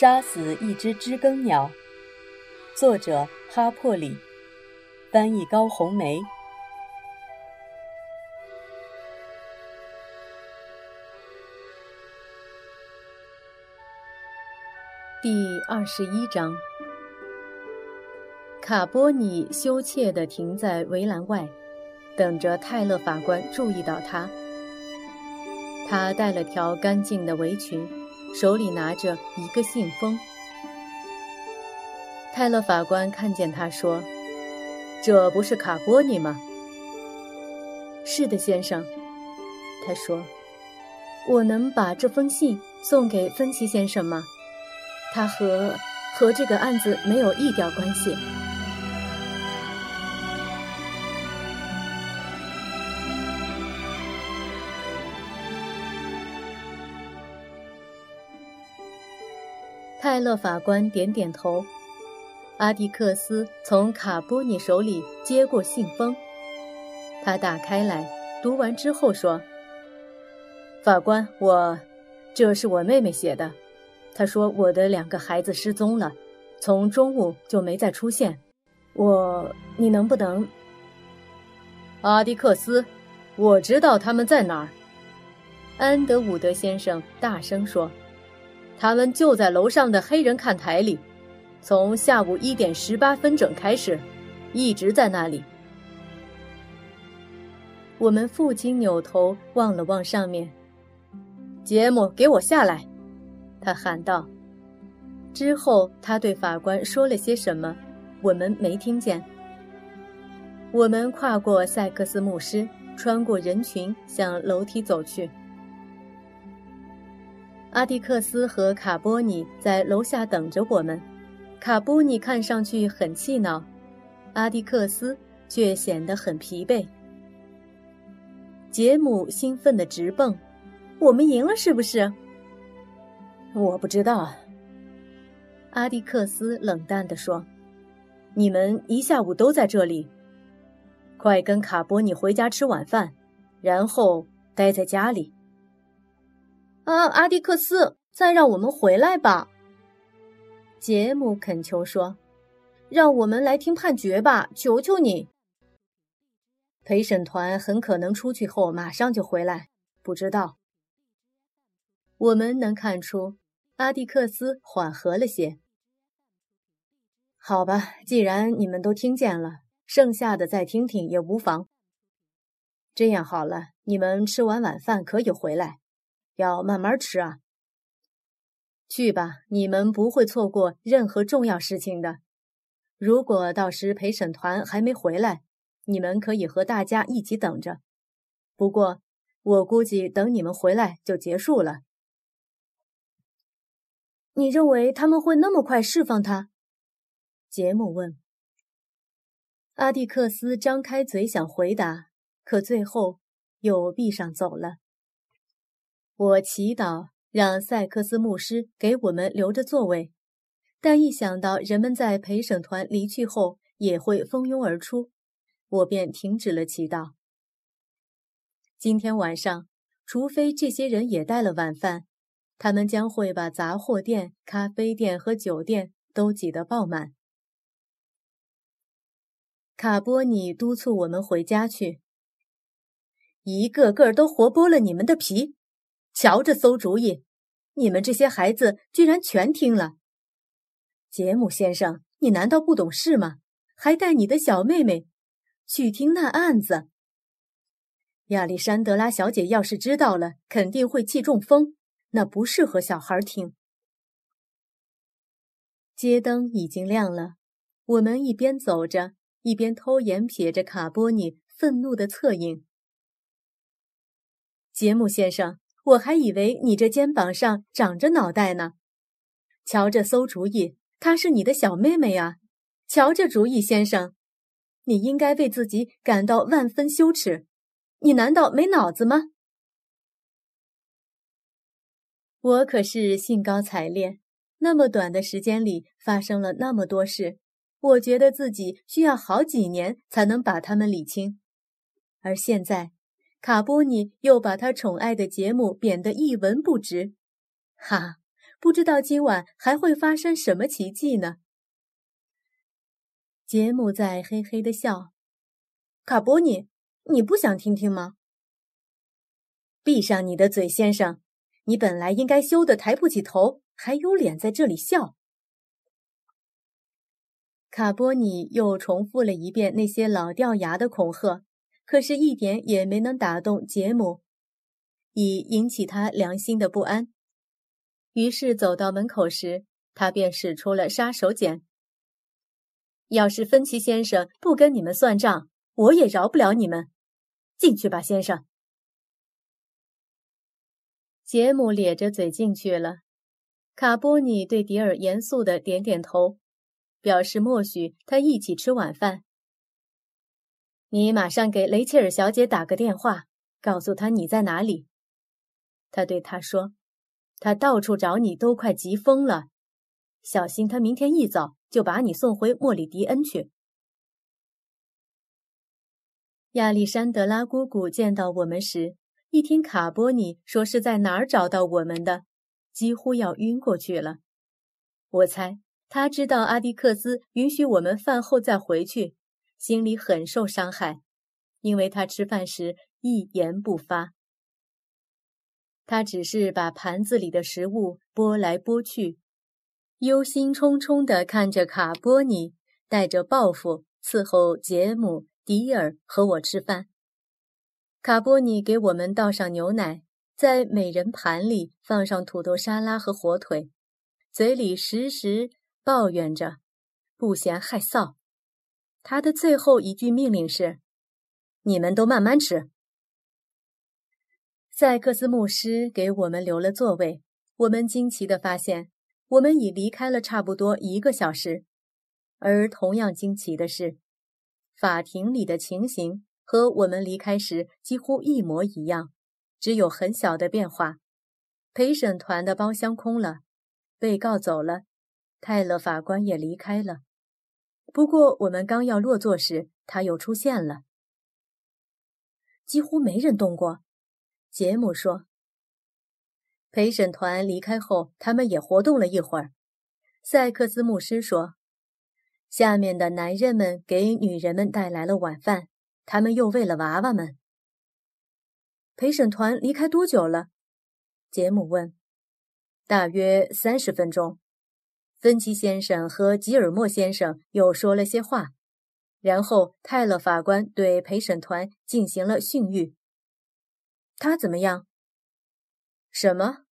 杀死一只知更鸟，作者哈珀里，翻译高红梅。第二十一章，卡波尼羞怯地停在围栏外，等着泰勒法官注意到他。他带了条干净的围裙，手里拿着一个信封。泰勒法官看见他说：“这不是卡波尼吗？”“是的，先生。”他说：“我能把这封信送给芬奇先生吗？”他和和这个案子没有一点关系。泰勒法官点点头。阿迪克斯从卡波尼手里接过信封，他打开来，读完之后说：“法官，我，这是我妹妹写的。”她说：“我的两个孩子失踪了，从中午就没再出现。我，你能不能？”阿迪克斯，我知道他们在哪儿。安德伍德先生大声说：“他们就在楼上的黑人看台里，从下午一点十八分整开始，一直在那里。”我们父亲扭头望了望上面，杰姆，给我下来。他喊道：“之后，他对法官说了些什么，我们没听见。”我们跨过塞克斯牧师，穿过人群，向楼梯走去。阿迪克斯和卡波尼在楼下等着我们。卡波尼看上去很气恼，阿迪克斯却显得很疲惫。杰姆兴奋地直蹦：“我们赢了，是不是？”我不知道，阿迪克斯冷淡地说：“你们一下午都在这里，快跟卡波尼回家吃晚饭，然后待在家里。”啊，阿迪克斯，再让我们回来吧！杰姆恳求说：“让我们来听判决吧，求求你！”陪审团很可能出去后马上就回来，不知道。我们能看出。阿蒂克斯缓和了些。好吧，既然你们都听见了，剩下的再听听也无妨。这样好了，你们吃完晚饭可以回来，要慢慢吃啊。去吧，你们不会错过任何重要事情的。如果到时陪审团还没回来，你们可以和大家一起等着。不过，我估计等你们回来就结束了。你认为他们会那么快释放他？杰姆问。阿蒂克斯张开嘴想回答，可最后又闭上走了。我祈祷让塞克斯牧师给我们留着座位，但一想到人们在陪审团离去后也会蜂拥而出，我便停止了祈祷。今天晚上，除非这些人也带了晚饭。他们将会把杂货店、咖啡店和酒店都挤得爆满。卡波尼督促我们回家去，一个个都活剥了你们的皮。瞧这馊主意，你们这些孩子居然全听了。杰姆先生，你难道不懂事吗？还带你的小妹妹去听那案子？亚历山德拉小姐要是知道了，肯定会气中风。那不适合小孩听。街灯已经亮了，我们一边走着，一边偷眼瞥着卡波尼愤怒的侧影。杰姆先生，我还以为你这肩膀上长着脑袋呢。瞧这馊主意，她是你的小妹妹啊！瞧这主意，先生，你应该为自己感到万分羞耻。你难道没脑子吗？我可是兴高采烈，那么短的时间里发生了那么多事，我觉得自己需要好几年才能把他们理清。而现在，卡波尼又把他宠爱的杰姆贬得一文不值，哈！不知道今晚还会发生什么奇迹呢？杰姆在嘿嘿的笑。卡波尼，你不想听听吗？闭上你的嘴，先生！你本来应该羞得抬不起头，还有脸在这里笑。卡波尼又重复了一遍那些老掉牙的恐吓，可是，一点也没能打动杰姆，以引起他良心的不安。于是，走到门口时，他便使出了杀手锏。要是芬奇先生不跟你们算账，我也饶不了你们。进去吧，先生。杰姆咧着嘴进去了。卡波尼对迪尔严肃的点点头。表示默许他一起吃晚饭。你马上给雷切尔小姐打个电话，告诉她你在哪里。他对她说：“他到处找你，都快急疯了。小心他明天一早就把你送回莫里迪恩去。”亚历山德拉姑姑见到我们时，一听卡波尼说是在哪儿找到我们的，几乎要晕过去了。我猜。他知道阿迪克斯允许我们饭后再回去，心里很受伤害，因为他吃饭时一言不发。他只是把盘子里的食物拨来拨去，忧心忡忡地看着卡波尼带着报复伺候杰姆、迪尔和我吃饭。卡波尼给我们倒上牛奶，在每人盘里放上土豆沙拉和火腿，嘴里时时。抱怨着，不嫌害臊。他的最后一句命令是：“你们都慢慢吃。”塞克斯牧师给我们留了座位。我们惊奇地发现，我们已离开了差不多一个小时。而同样惊奇的是，法庭里的情形和我们离开时几乎一模一样，只有很小的变化。陪审团的包厢空了，被告走了。泰勒法官也离开了，不过我们刚要落座时，他又出现了。几乎没人动过，杰姆说。陪审团离开后，他们也活动了一会儿。塞克斯牧师说：“下面的男人们给女人们带来了晚饭，他们又喂了娃娃们。”陪审团离开多久了？杰姆问。大约三十分钟。芬奇先生和吉尔莫先生又说了些话，然后泰勒法官对陪审团进行了训谕。他怎么样？什么？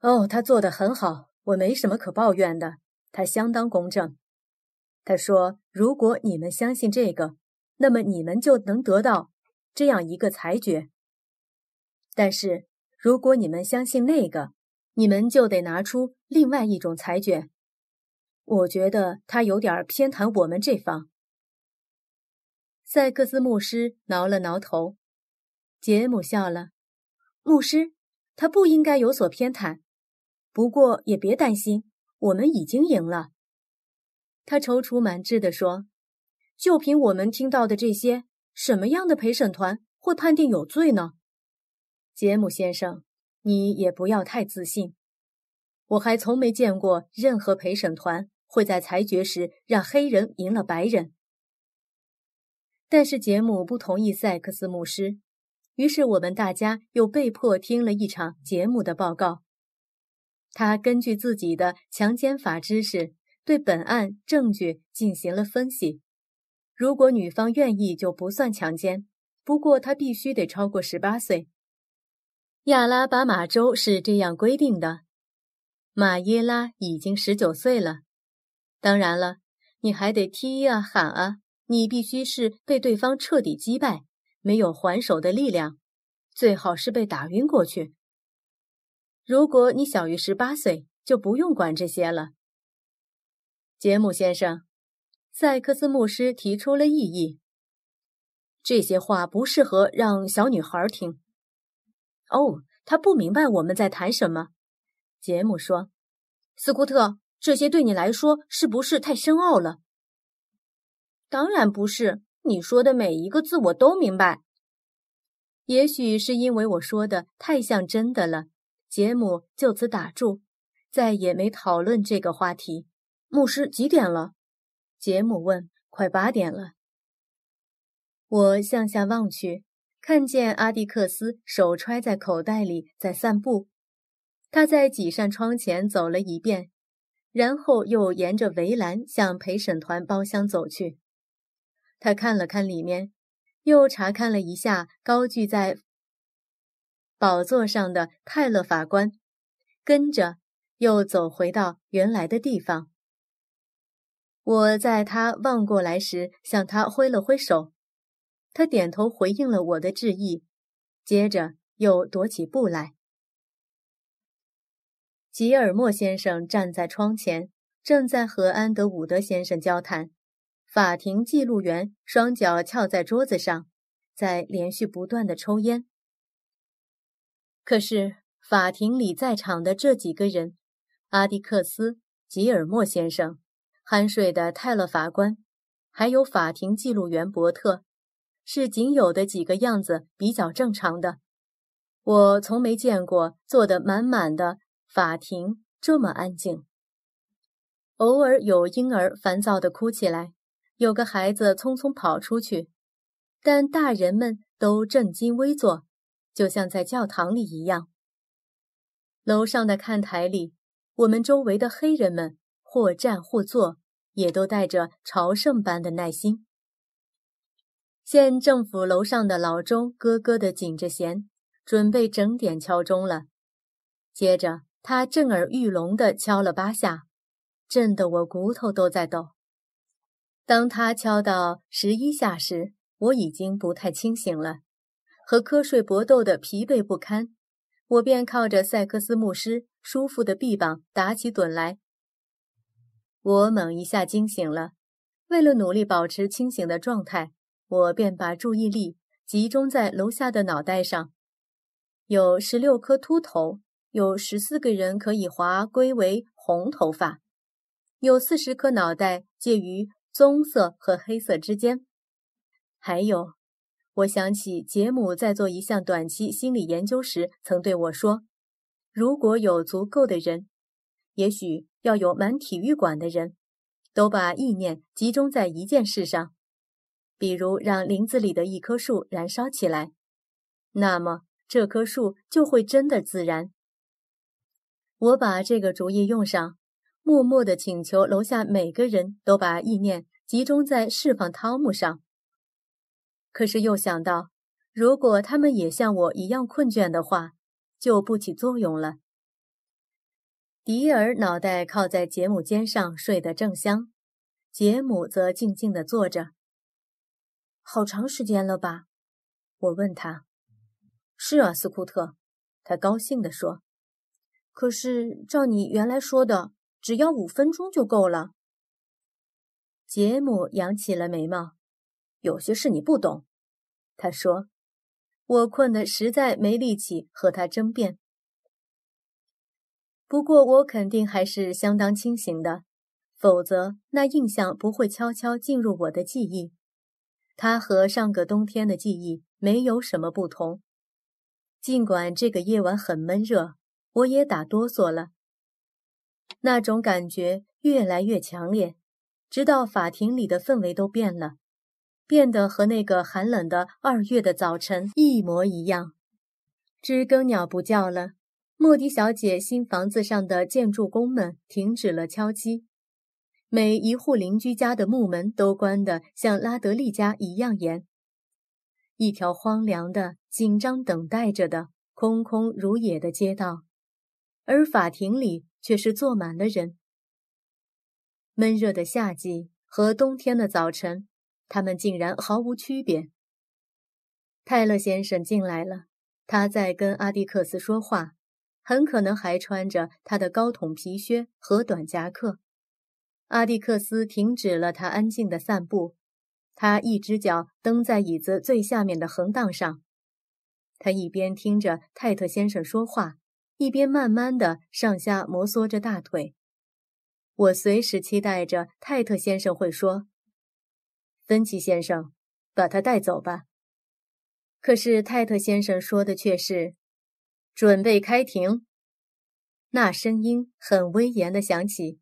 哦，他做得很好，我没什么可抱怨的。他相当公正。他说：“如果你们相信这个，那么你们就能得到这样一个裁决。但是如果你们相信那个，你们就得拿出另外一种裁决。”我觉得他有点偏袒我们这方。塞克斯牧师挠了挠头，杰姆笑了。牧师，他不应该有所偏袒。不过也别担心，我们已经赢了。他踌躇满志地说：“就凭我们听到的这些，什么样的陪审团会判定有罪呢？”杰姆先生，你也不要太自信。我还从没见过任何陪审团。会在裁决时让黑人赢了白人，但是杰姆不同意塞克斯牧师，于是我们大家又被迫听了一场杰姆的报告。他根据自己的强奸法知识，对本案证据进行了分析。如果女方愿意，就不算强奸，不过他必须得超过十八岁。亚拉巴马州是这样规定的。马耶拉已经十九岁了。当然了，你还得踢啊喊啊！你必须是被对方彻底击败，没有还手的力量，最好是被打晕过去。如果你小于十八岁，就不用管这些了。杰姆先生，塞克斯牧师提出了异议。这些话不适合让小女孩听。哦，他不明白我们在谈什么。杰姆说：“斯库特。”这些对你来说是不是太深奥了？当然不是，你说的每一个字我都明白。也许是因为我说的太像真的了，杰姆就此打住，再也没讨论这个话题。牧师几点了？杰姆问。快八点了。我向下望去，看见阿蒂克斯手揣在口袋里在散步。他在几扇窗前走了一遍，然后又沿着围栏向陪审团包厢走去。他看了看里面，又查看了一下高踞在宝座上的泰勒法官，跟着又走回到原来的地方。我在他望过来时向他挥了挥手，他点头回应了我的致意，接着又踱起步来。吉尔莫先生站在窗前，正在和安德伍德先生交谈。法庭记录员双脚翘在桌子上，在连续不断的抽烟。可是法庭里在场的这几个人，阿迪克斯、吉尔莫先生。酣睡的泰勒法官，还有法庭记录员伯特，是仅有的几个样子比较正常的。我从没见过坐得满满的法庭这么安静。偶尔有婴儿烦躁地哭起来，有个孩子匆匆跑出去，但大人们都正襟危坐，就像在教堂里一样。楼上的看台里，我们周围的黑人们。或站或坐，也都带着朝圣般的耐心。县政府楼上的老钟咯咯地紧着弦，准备整点敲钟了。接着，他震耳欲聋地敲了八下，震得我骨头都在抖。当他敲到十一下时，我已经不太清醒了，和瞌睡搏斗的疲惫不堪，我便靠着塞克斯牧师舒服的臂膀打起盹来。我猛一下惊醒了，为了努力保持清醒的状态，我便把注意力集中在楼下的脑袋上。有十六颗秃头，有十四个人可以划归为红头发，有四十颗脑袋介于棕色和黑色之间。还有，我想起杰姆在做一项短期心理研究时曾对我说：“如果有足够的人。”也许要有满体育馆的人，都把意念集中在一件事上，比如让林子里的一棵树燃烧起来，那么这棵树就会真的自燃。我把这个主意用上，默默地请求楼下每个人都把意念集中在释放汤姆上。可是又想到，如果他们也像我一样困倦的话，就不起作用了。迪尔脑袋靠在杰姆肩上，睡得正香。杰姆则静静地坐着。好长时间了吧？我问他。是啊，斯库特，他高兴地说。可是照你原来说的，只要五分钟就够了。杰姆扬起了眉毛。有些事你不懂，他说。我困得实在没力气和他争辩。不过我肯定还是相当清醒的，否则那印象不会悄悄进入我的记忆。它和上个冬天的记忆没有什么不同。尽管这个夜晚很闷热，我也打哆嗦了。那种感觉越来越强烈，直到法庭里的氛围都变了，变得和那个寒冷的二月的早晨一模一样。知更鸟不叫了。莫迪小姐新房子上的建筑工们停止了敲击，每一户邻居家的木门都关得像拉德利家一样严。一条荒凉的、紧张等待着的、空空如也的街道，而法庭里却是坐满了人。闷热的夏季和冬天的早晨，他们竟然毫无区别。泰勒先生进来了，他在跟阿迪克斯说话。很可能还穿着他的高筒皮靴和短夹克。阿蒂克斯停止了他安静的散步，他一只脚蹬在椅子最下面的横档上。他一边听着泰特先生说话，一边慢慢的上下摩挲着大腿。我随时期待着泰特先生会说：“芬奇先生，把他带走吧。”可是泰特先生说的却是。准备开庭。那声音很威严的响起，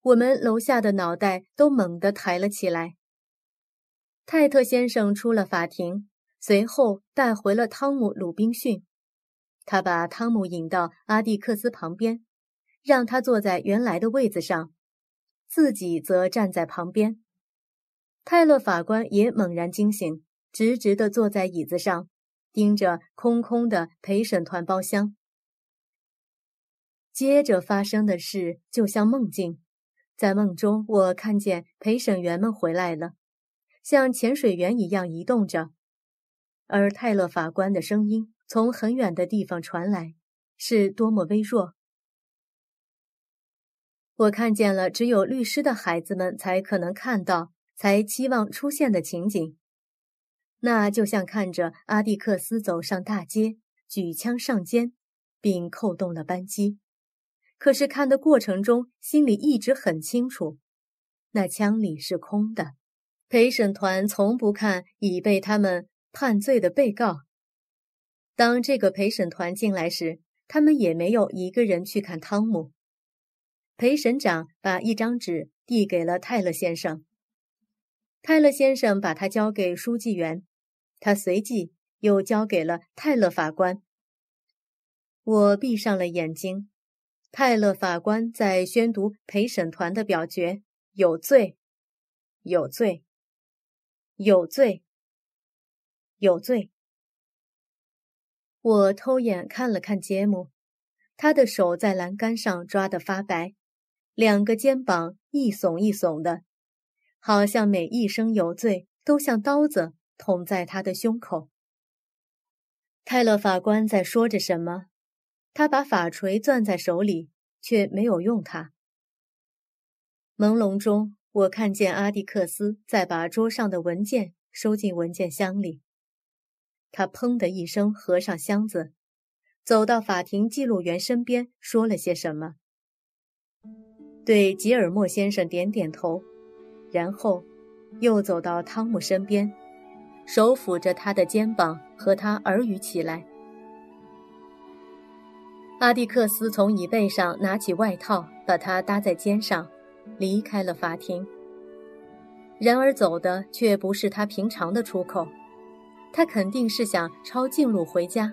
我们楼下的脑袋都猛地抬了起来。泰特先生出了法庭，随后带回了汤姆·鲁滨逊。他把汤姆引到阿蒂克斯旁边，让他坐在原来的位子上，自己则站在旁边。泰勒法官也猛然惊醒，直直地坐在椅子上，盯着空空的陪审团包厢。接着发生的事就像梦境，在梦中，我看见陪审员们回来了，像潜水员一样移动着，而泰勒法官的声音从很远的地方传来，是多么微弱。我看见了只有律师的孩子们才可能看到、才期望出现的情景，那就像看着阿蒂克斯走上大街，举枪上肩，并扣动了扳机。可是看的过程中，心里一直很清楚，那枪里是空的。陪审团从不看已被他们判罪的被告。当这个陪审团进来时，他们也没有一个人去看汤姆。陪审长把一张纸递给了泰勒先生，泰勒先生把它交给书记员，他随即又交给了泰勒法官。我闭上了眼睛。泰勒法官在宣读陪审团的表决：有罪，有罪，有罪，有罪。我偷眼看了看杰姆，他的手在栏杆上抓得发白，两个肩膀一耸一耸的，好像每一声有罪都像刀子捅在他的胸口。泰勒法官在说着什么？他把法锤攥在手里，却没有用它。朦胧中，我看见阿蒂克斯在把桌上的文件收进文件箱里。他砰的一声合上箱子，走到法庭记录员身边，说了些什么，对吉尔莫先生点点头，然后又走到汤姆身边，手抚着他的肩膀，和他耳语起来。阿蒂克斯从椅背上拿起外套，把它搭在肩上，离开了法庭。然而走的却不是他平常的出口，他肯定是想抄近路回家，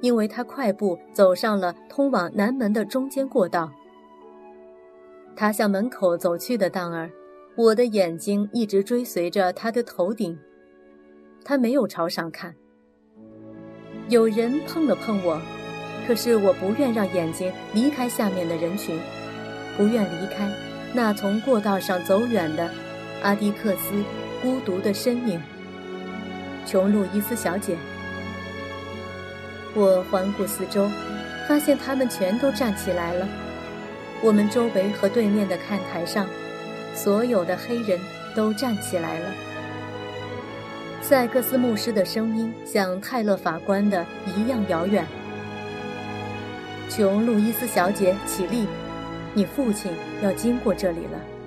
因为他快步走上了通往南门的中间过道。他向门口走去的当儿，我的眼睛一直追随着他的头顶，他没有朝上看。有人碰了碰我。可是我不愿让眼睛离开下面的人群，不愿离开那从过道上走远的阿迪克斯孤独的身影。琼·路易斯小姐，我环顾四周，发现他们全都站起来了。我们周围和对面的看台上，所有的黑人都站起来了。塞克斯牧师的声音像泰勒法官的一样遥远。琼·路易斯小姐，起立！你父亲要经过这里了。